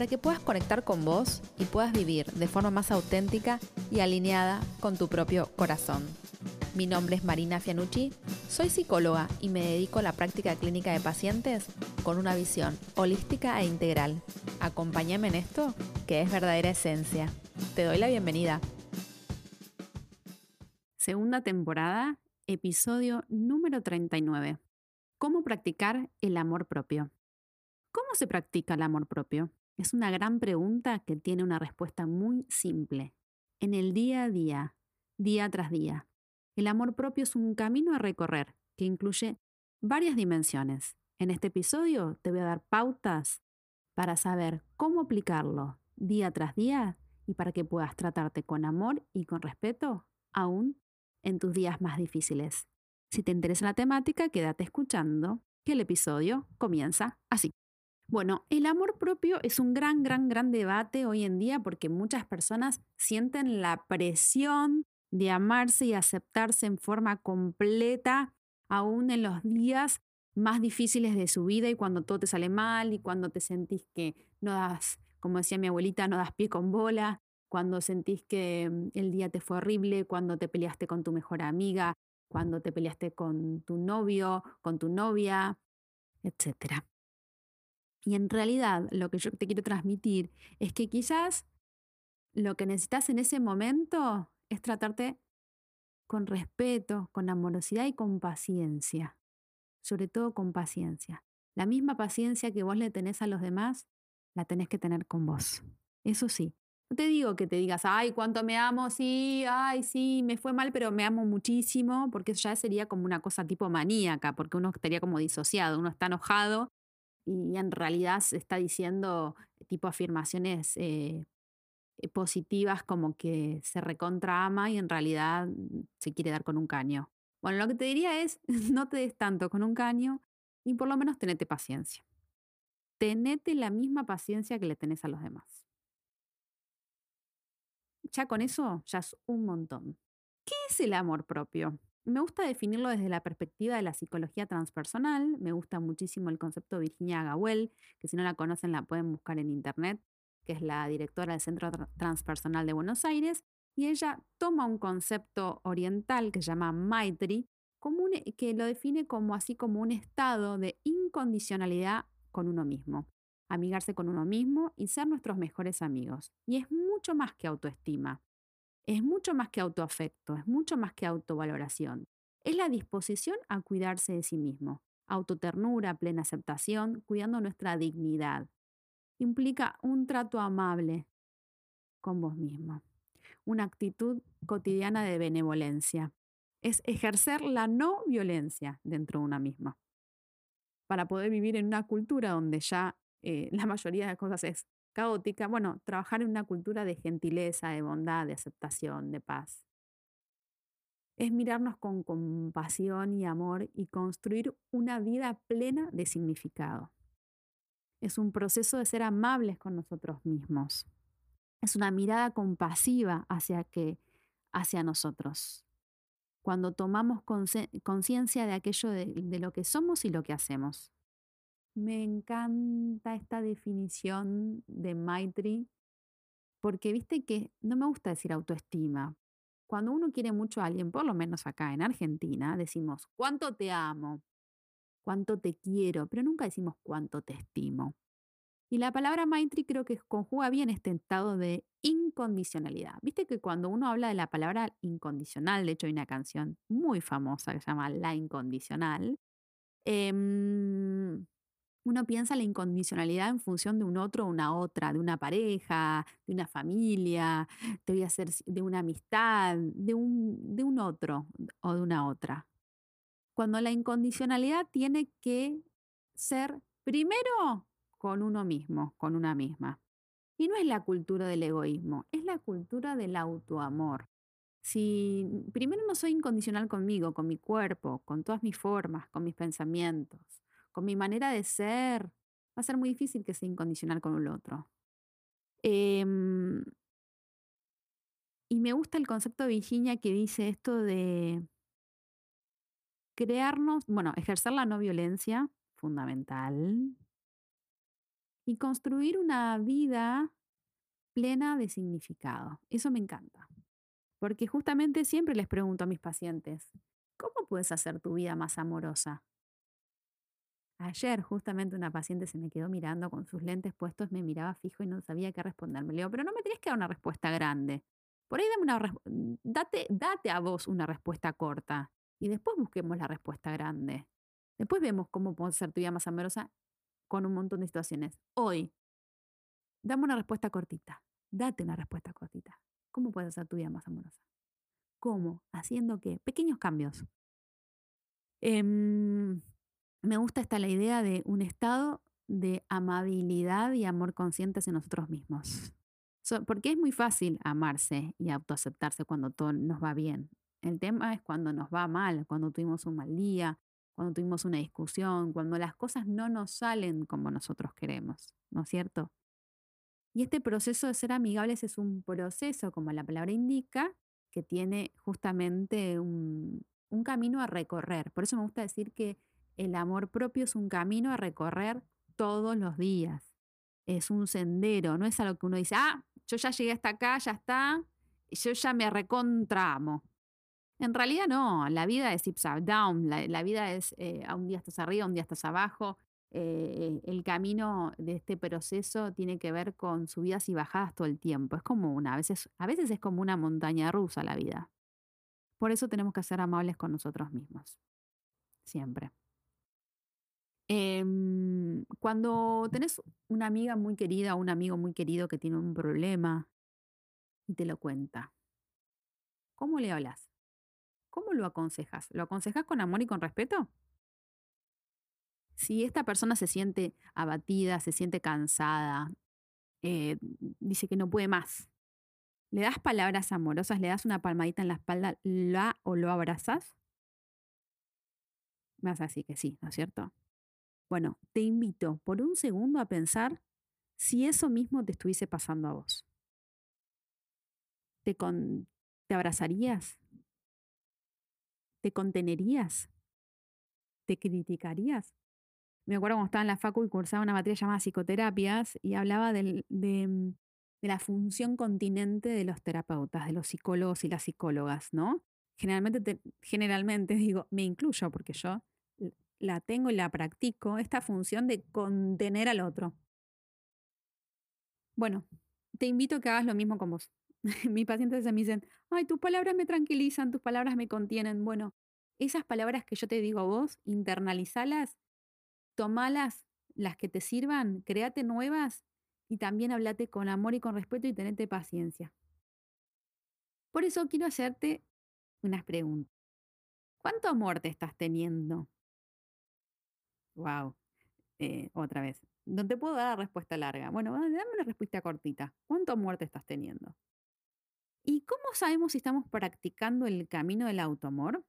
para que puedas conectar con vos y puedas vivir de forma más auténtica y alineada con tu propio corazón. Mi nombre es Marina Fianucci, soy psicóloga y me dedico a la práctica clínica de pacientes con una visión holística e integral. Acompáñame en esto, que es verdadera esencia. Te doy la bienvenida. Segunda temporada, episodio número 39. ¿Cómo practicar el amor propio? ¿Cómo se practica el amor propio? Es una gran pregunta que tiene una respuesta muy simple. En el día a día, día tras día. El amor propio es un camino a recorrer que incluye varias dimensiones. En este episodio te voy a dar pautas para saber cómo aplicarlo día tras día y para que puedas tratarte con amor y con respeto aún en tus días más difíciles. Si te interesa la temática, quédate escuchando, que el episodio comienza así. Bueno, el amor propio es un gran, gran, gran debate hoy en día porque muchas personas sienten la presión de amarse y aceptarse en forma completa, aún en los días más difíciles de su vida y cuando todo te sale mal y cuando te sentís que no das, como decía mi abuelita, no das pie con bola, cuando sentís que mm, el día te fue horrible, cuando te peleaste con tu mejor amiga, cuando te peleaste con tu novio, con tu novia, etc. Y en realidad lo que yo te quiero transmitir es que quizás lo que necesitas en ese momento es tratarte con respeto, con amorosidad y con paciencia. Sobre todo con paciencia. La misma paciencia que vos le tenés a los demás, la tenés que tener con vos. Eso sí, no te digo que te digas, ay, cuánto me amo, sí, ay, sí, me fue mal, pero me amo muchísimo, porque eso ya sería como una cosa tipo maníaca, porque uno estaría como disociado, uno está enojado y en realidad se está diciendo tipo afirmaciones eh, eh, positivas como que se recontra ama y en realidad se quiere dar con un caño. Bueno, lo que te diría es, no te des tanto con un caño y por lo menos tenete paciencia. Tenete la misma paciencia que le tenés a los demás ya con eso ya es un montón. ¿Qué es el amor propio? Me gusta definirlo desde la perspectiva de la psicología transpersonal. Me gusta muchísimo el concepto de Virginia Gawel, que si no la conocen la pueden buscar en internet, que es la directora del Centro Transpersonal de Buenos Aires. Y ella toma un concepto oriental que se llama Maitri, que lo define como así como un estado de incondicionalidad con uno mismo amigarse con uno mismo y ser nuestros mejores amigos. Y es mucho más que autoestima, es mucho más que autoafecto, es mucho más que autovaloración. Es la disposición a cuidarse de sí mismo, autoternura, plena aceptación, cuidando nuestra dignidad. Implica un trato amable con vos mismo, una actitud cotidiana de benevolencia. Es ejercer la no violencia dentro de una misma. Para poder vivir en una cultura donde ya eh, la mayoría de las cosas es caótica, bueno, trabajar en una cultura de gentileza, de bondad, de aceptación, de paz. Es mirarnos con compasión y amor y construir una vida plena de significado. Es un proceso de ser amables con nosotros mismos. Es una mirada compasiva hacia, que, hacia nosotros. Cuando tomamos conciencia de aquello de lo que somos y lo que hacemos. Me encanta esta definición de Maitri, porque viste que no me gusta decir autoestima. Cuando uno quiere mucho a alguien, por lo menos acá en Argentina, decimos, ¿cuánto te amo? ¿Cuánto te quiero? Pero nunca decimos cuánto te estimo. Y la palabra Maitri creo que conjuga bien este estado de incondicionalidad. Viste que cuando uno habla de la palabra incondicional, de hecho hay una canción muy famosa que se llama La Incondicional, eh, uno piensa la incondicionalidad en función de un otro o una otra, de una pareja, de una familia, te voy a hacer de una amistad, de un, de un otro o de una otra. Cuando la incondicionalidad tiene que ser primero con uno mismo, con una misma. Y no es la cultura del egoísmo, es la cultura del autoamor. Si primero no soy incondicional conmigo, con mi cuerpo, con todas mis formas, con mis pensamientos, mi manera de ser, va a ser muy difícil que sea incondicional con el otro. Em, y me gusta el concepto de Virginia que dice esto de crearnos, bueno, ejercer la no violencia, fundamental, y construir una vida plena de significado. Eso me encanta. Porque justamente siempre les pregunto a mis pacientes, ¿cómo puedes hacer tu vida más amorosa? Ayer justamente una paciente se me quedó mirando con sus lentes puestos, me miraba fijo y no sabía qué responderme. Le digo, pero no me tienes que dar una respuesta grande. Por ahí dame una date, date a vos una respuesta corta y después busquemos la respuesta grande. Después vemos cómo puedes hacer tu vida más amorosa con un montón de situaciones. Hoy, dame una respuesta cortita. Date una respuesta cortita. ¿Cómo puedes hacer tu vida más amorosa? ¿Cómo? ¿Haciendo qué? Pequeños cambios. Em, me gusta esta la idea de un estado de amabilidad y amor consciente en nosotros mismos. porque es muy fácil amarse y autoaceptarse cuando todo nos va bien. El tema es cuando nos va mal, cuando tuvimos un mal día, cuando tuvimos una discusión, cuando las cosas no nos salen como nosotros queremos, ¿no es cierto? Y este proceso de ser amigables es un proceso, como la palabra indica, que tiene justamente un, camino a recorrer. Por eso me gusta decir que el amor propio es un camino a recorrer todos los días. Es un sendero, no es algo que uno dice, ah, yo ya llegué hasta acá, ya está, yo ya me recontramo. En realidad no, la vida es upside down, la, vida es eh, un día estás arriba, un día estás abajo, eh, el camino de este proceso tiene que ver con subidas y bajadas todo el tiempo. Es como una, a veces, a veces es como una montaña rusa la vida. Por eso tenemos que ser amables con nosotros mismos. Siempre. Cuando tenés una amiga muy querida o un amigo muy querido que tiene un problema y te lo cuenta, ¿cómo le hablas? ¿Cómo lo aconsejas? ¿Lo aconsejas con amor y con respeto? si esta persona se siente abatida, se siente cansada, eh, dice que no puede más, ¿le das palabras amorosas, le das una palmadita en la espalda, la o lo abrazas? Más así que sí, ¿no es cierto? Bueno, te invito por un segundo a pensar si eso mismo te estuviese pasando a vos. ¿Te, te abrazarías? ¿Te contenerías? ¿Te criticarías? me acuerdo cuando estaba en la facu y cursaba una materia llamada psicoterapias y hablaba mm, de, la función continente de los terapeutas, de los psicólogos y las psicólogas, ¿no? Generalmente, generalmente digo, me incluyo porque yo la tengo y la practico, esta función de contener al otro. Bueno, te invito a que hagas lo mismo con vos. Mis pacientes me dicen, ay, tus palabras me tranquilizan, tus palabras me contienen. Bueno, esas palabras que yo te digo a vos, internalizalas tomalas las que te sirvan, créate nuevas y también hablate con amor y con respeto y tenete paciencia. Por eso quiero hacerte unas preguntas. ¿Cuánto amor te estás teniendo? Wow. Eh, otra vez. No te puedo dar la respuesta larga. Bueno, dame una respuesta cortita. ¿Cuánto amor te estás teniendo? ¿Y cómo sabemos si estamos practicando el camino del autoamor?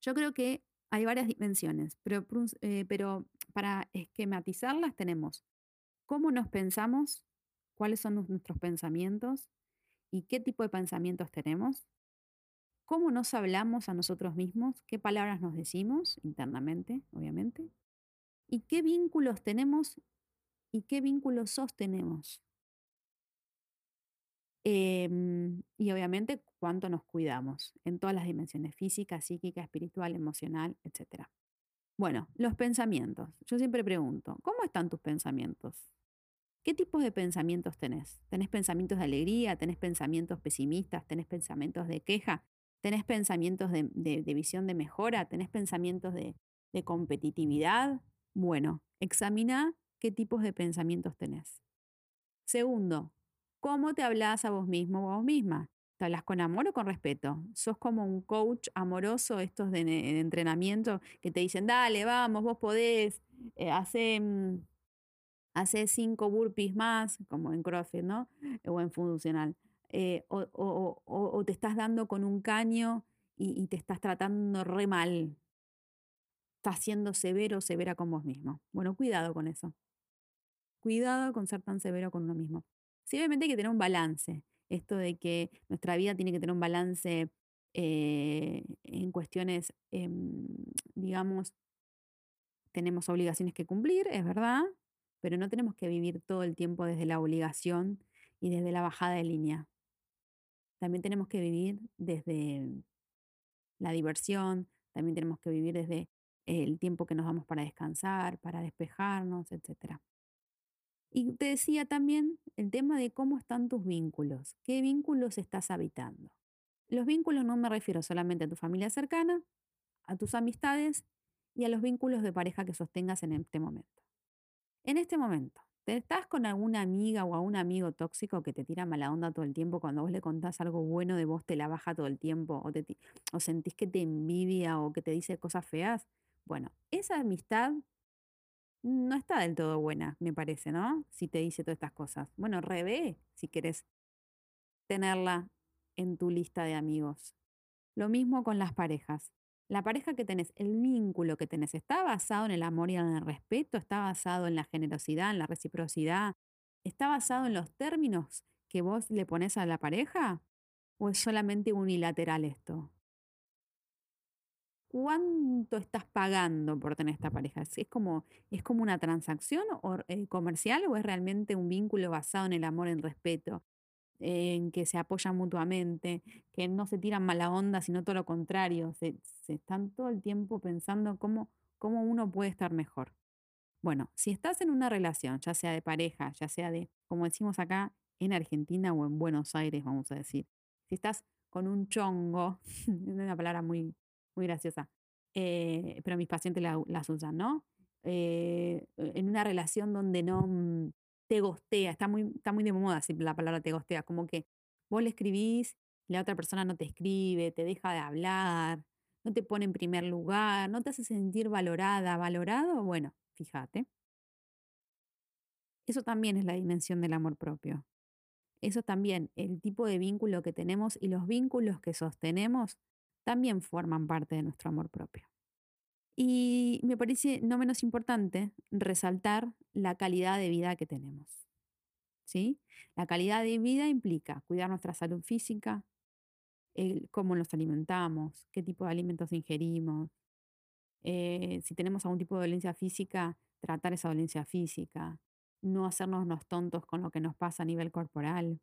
Yo creo que hay varias dimensiones, pero, eh, pero para esquematizarlas tenemos cómo nos pensamos, cuáles son nuestros pensamientos y qué tipo de pensamientos tenemos, cómo nos hablamos a nosotros mismos, qué palabras nos decimos internamente, obviamente, y qué vínculos tenemos y qué vínculos sostenemos. Em, y obviamente cuánto nos cuidamos en todas las dimensiones, física, psíquica, espiritual, emocional, etc. Bueno, los pensamientos. Yo siempre pregunto, ¿cómo están tus pensamientos? ¿Qué tipos de pensamientos tenés? ¿Tenés pensamientos de alegría? ¿Tenés pensamientos pesimistas? ¿Tenés pensamientos de queja? ¿Tenés pensamientos de, visión de mejora? ¿Tenés pensamientos de, competitividad? Bueno, examina qué tipos de pensamientos tenés. Segundo, ¿Cómo te hablas a vos mismo o a vos misma? ¿Te hablas con amor o con respeto? ¿Sos como un coach amoroso, estos de, entrenamiento, que te dicen, dale, vamos, vos podés, eh, mm, cinco burpees más, como en CrossFit, ¿no? O en funcional. Eh, o, te estás dando con un caño y, te estás tratando re mal. Estás siendo severo o severa con vos mismo. Bueno, cuidado con eso. Cuidado con ser tan severo con uno mismo. Sí, hay que tener un balance. Esto de que nuestra vida tiene que tener un balance eh, en cuestiones, em, digamos, tenemos obligaciones que cumplir, es verdad, pero no tenemos que vivir todo el tiempo desde la obligación y desde la bajada de línea. También tenemos que vivir desde la diversión, también tenemos que vivir desde el tiempo que nos damos para descansar, para despejarnos, etc. Y te decía también el tema de cómo están tus vínculos, qué vínculos estás habitando. Los vínculos no me refiero solamente a tu familia cercana, a tus amistades y a los vínculos de pareja que sostengas en este momento. En este momento, ¿te estás con alguna amiga o a un amigo tóxico que te tira mala onda todo el tiempo cuando vos le contás algo bueno de vos te la baja todo el tiempo o, o sentís que te envidia o que te dice cosas feas? Bueno, esa amistad no está del todo buena, me parece, ¿no? Si te dice todas estas cosas. Bueno, revé si querés tenerla en tu lista de amigos. Lo mismo con las parejas. La pareja que tenés, el vínculo que tenés, ¿está basado en el amor y en el respeto? ¿Está basado en la generosidad, en la reciprocidad? ¿Está basado en los términos que vos le pones a la pareja? ¿O es solamente unilateral esto? ¿Cuánto estás pagando por tener esta pareja? ¿Es como, es como una transacción eh, comercial o es realmente un vínculo basado en el amor, en respeto? En que se apoyan mutuamente, que no se tiran mala onda, sino todo lo contrario, se, están todo el tiempo pensando cómo, cómo uno puede estar mejor. Bueno, si estás en una relación, ya sea de pareja, ya sea de, como decimos acá, en Argentina o en Buenos Aires, vamos a decir, si estás con un chongo, es una palabra muy, muy graciosa, eh, pero mis pacientes la, usan, ¿no? Eh, en una relación donde no, mm, te gostea, está muy, está muy de moda la palabra te gostea, como que vos le escribís la otra persona no te escribe, te deja de hablar, no te pone en primer lugar, no te hace sentir valorada, valorado, bueno, fíjate. Eso también es la dimensión del amor propio. Eso también, el tipo de vínculo que tenemos y los vínculos que sostenemos también forman parte de nuestro amor propio. Y me parece no menos importante resaltar la calidad de vida que tenemos. ¿sí? La calidad de vida implica cuidar nuestra salud física, cómo nos alimentamos, qué tipo de alimentos ingerimos, eh, si tenemos algún tipo de dolencia física, tratar esa dolencia física, no hacernos los tontos con lo que nos pasa a nivel corporal.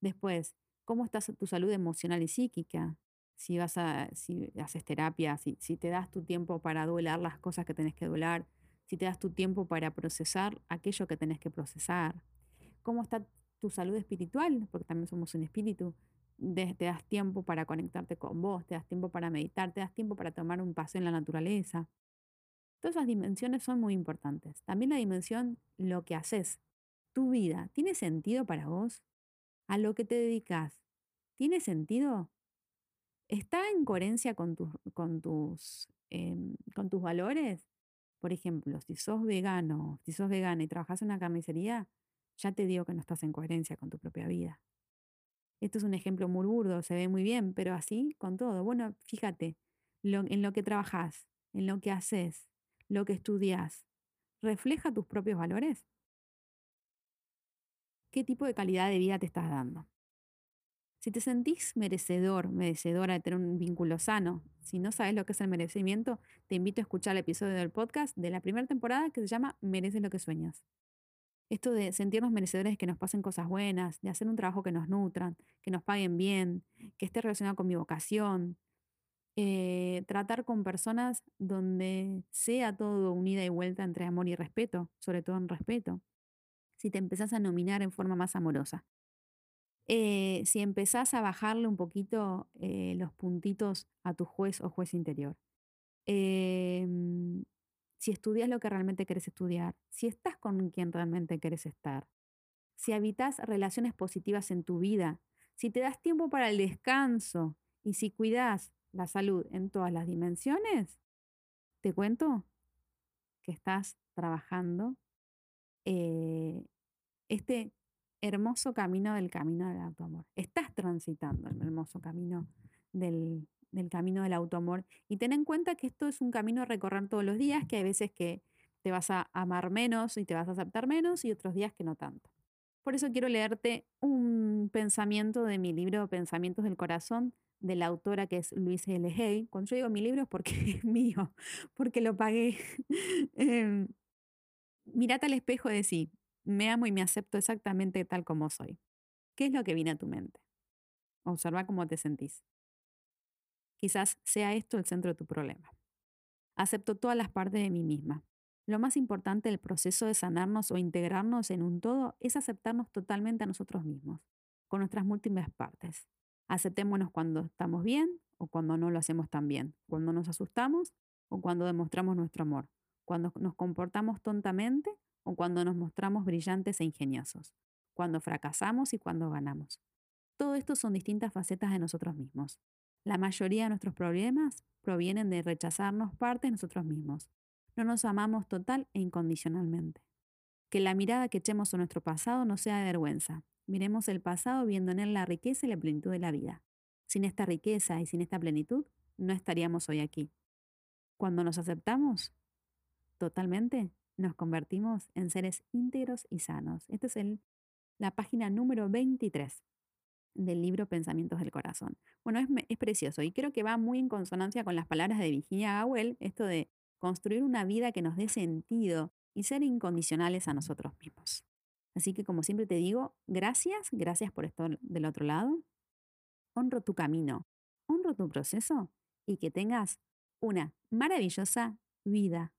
Después, ¿cómo está tu salud emocional y psíquica? Si vas a, si haces terapia, si, si te das tu tiempo para duelar las cosas que tenés que duelar, si te das tu tiempo para procesar aquello que tenés que procesar. ¿Cómo está tu salud espiritual? Porque también somos un espíritu. te das tiempo para conectarte con vos, te das tiempo para meditar, te das tiempo para tomar un paseo en la naturaleza. Todas esas dimensiones son muy importantes. También la dimensión, lo que haces, tu vida, ¿tiene sentido para vos? ¿A lo que te dedicas? ¿Tiene sentido? ¿Está en coherencia con tus, con tus, em, con tus valores? Por ejemplo, si sos vegano, si sos vegana y trabajas en una carnicería, ya te digo que no estás en coherencia con tu propia vida. Esto es un ejemplo muy burdo, se ve muy bien, pero así con todo. Bueno, fíjate, en lo que trabajas, en lo que haces, lo que estudias, ¿refleja tus propios valores? ¿Qué tipo de calidad de vida te estás dando? Si te sentís merecedor, merecedora de tener un vínculo sano, si no sabes lo que es el merecimiento, te invito a escuchar el episodio del podcast de la primera temporada que se llama Mereces lo que sueñas. Esto de sentirnos merecedores de que nos pasen cosas buenas, de hacer un trabajo que nos nutran, que nos paguen bien, que esté relacionado con mi vocación, eh, tratar con personas donde sea todo unida y vuelta entre amor y respeto, sobre todo en respeto. Si te empezás a nominar en forma más amorosa. Eh, si empezás a bajarle un poquito eh, los puntitos a tu juez o juez interior. Em, si estudias lo que realmente querés estudiar, si estás con quien realmente querés estar, si habitas relaciones positivas en tu vida, si te das tiempo para el descanso y si cuidas la salud en todas las dimensiones, te cuento que estás trabajando eh, este hermoso camino del camino del autoamor. Estás transitando el hermoso camino del, del camino del autoamor y ten en cuenta que esto es un camino a recorrer todos los días, que hay veces que te vas a amar menos y te vas a aceptar menos y otros días que no tanto. Por eso quiero leerte un pensamiento de mi libro Pensamientos del Corazón de la autora que es Luis L. Hay. Cuando yo digo mi libro es porque es mío, porque lo pagué. eh, mirate al espejo y decís, me amo y me acepto exactamente tal como soy. ¿Qué es lo que viene a tu mente? Observa cómo te sentís. Quizás sea esto el centro de tu problema. Acepto todas las partes de mí misma. Lo más importante del proceso de sanarnos o integrarnos en un todo es aceptarnos totalmente a nosotros mismos, con nuestras múltiples partes. Aceptémonos cuando estamos bien o cuando no lo hacemos tan bien, cuando nos asustamos o cuando demostramos nuestro amor, cuando nos comportamos tontamente o cuando nos mostramos brillantes e ingeniosos, cuando fracasamos y cuando ganamos. Todo esto son distintas facetas de nosotros mismos. La mayoría de nuestros problemas provienen de rechazarnos parte de nosotros mismos. No nos amamos total e incondicionalmente. Que la mirada que echemos a nuestro pasado no sea de vergüenza. Miremos el pasado viendo en él la riqueza y la plenitud de la vida. Sin esta riqueza y sin esta plenitud, no estaríamos hoy aquí. Cuando nos aceptamos totalmente, nos convertimos en seres íntegros y sanos. Esta es el, la página número 23 del libro Pensamientos del Corazón. Bueno, es, es, precioso y creo que va muy en consonancia con las palabras de Virginia Gawel, esto de construir una vida que nos dé sentido y ser incondicionales a nosotros mismos. Así que como siempre te digo, gracias, gracias por estar del otro lado. Honro tu camino, honro tu proceso y que tengas una maravillosa vida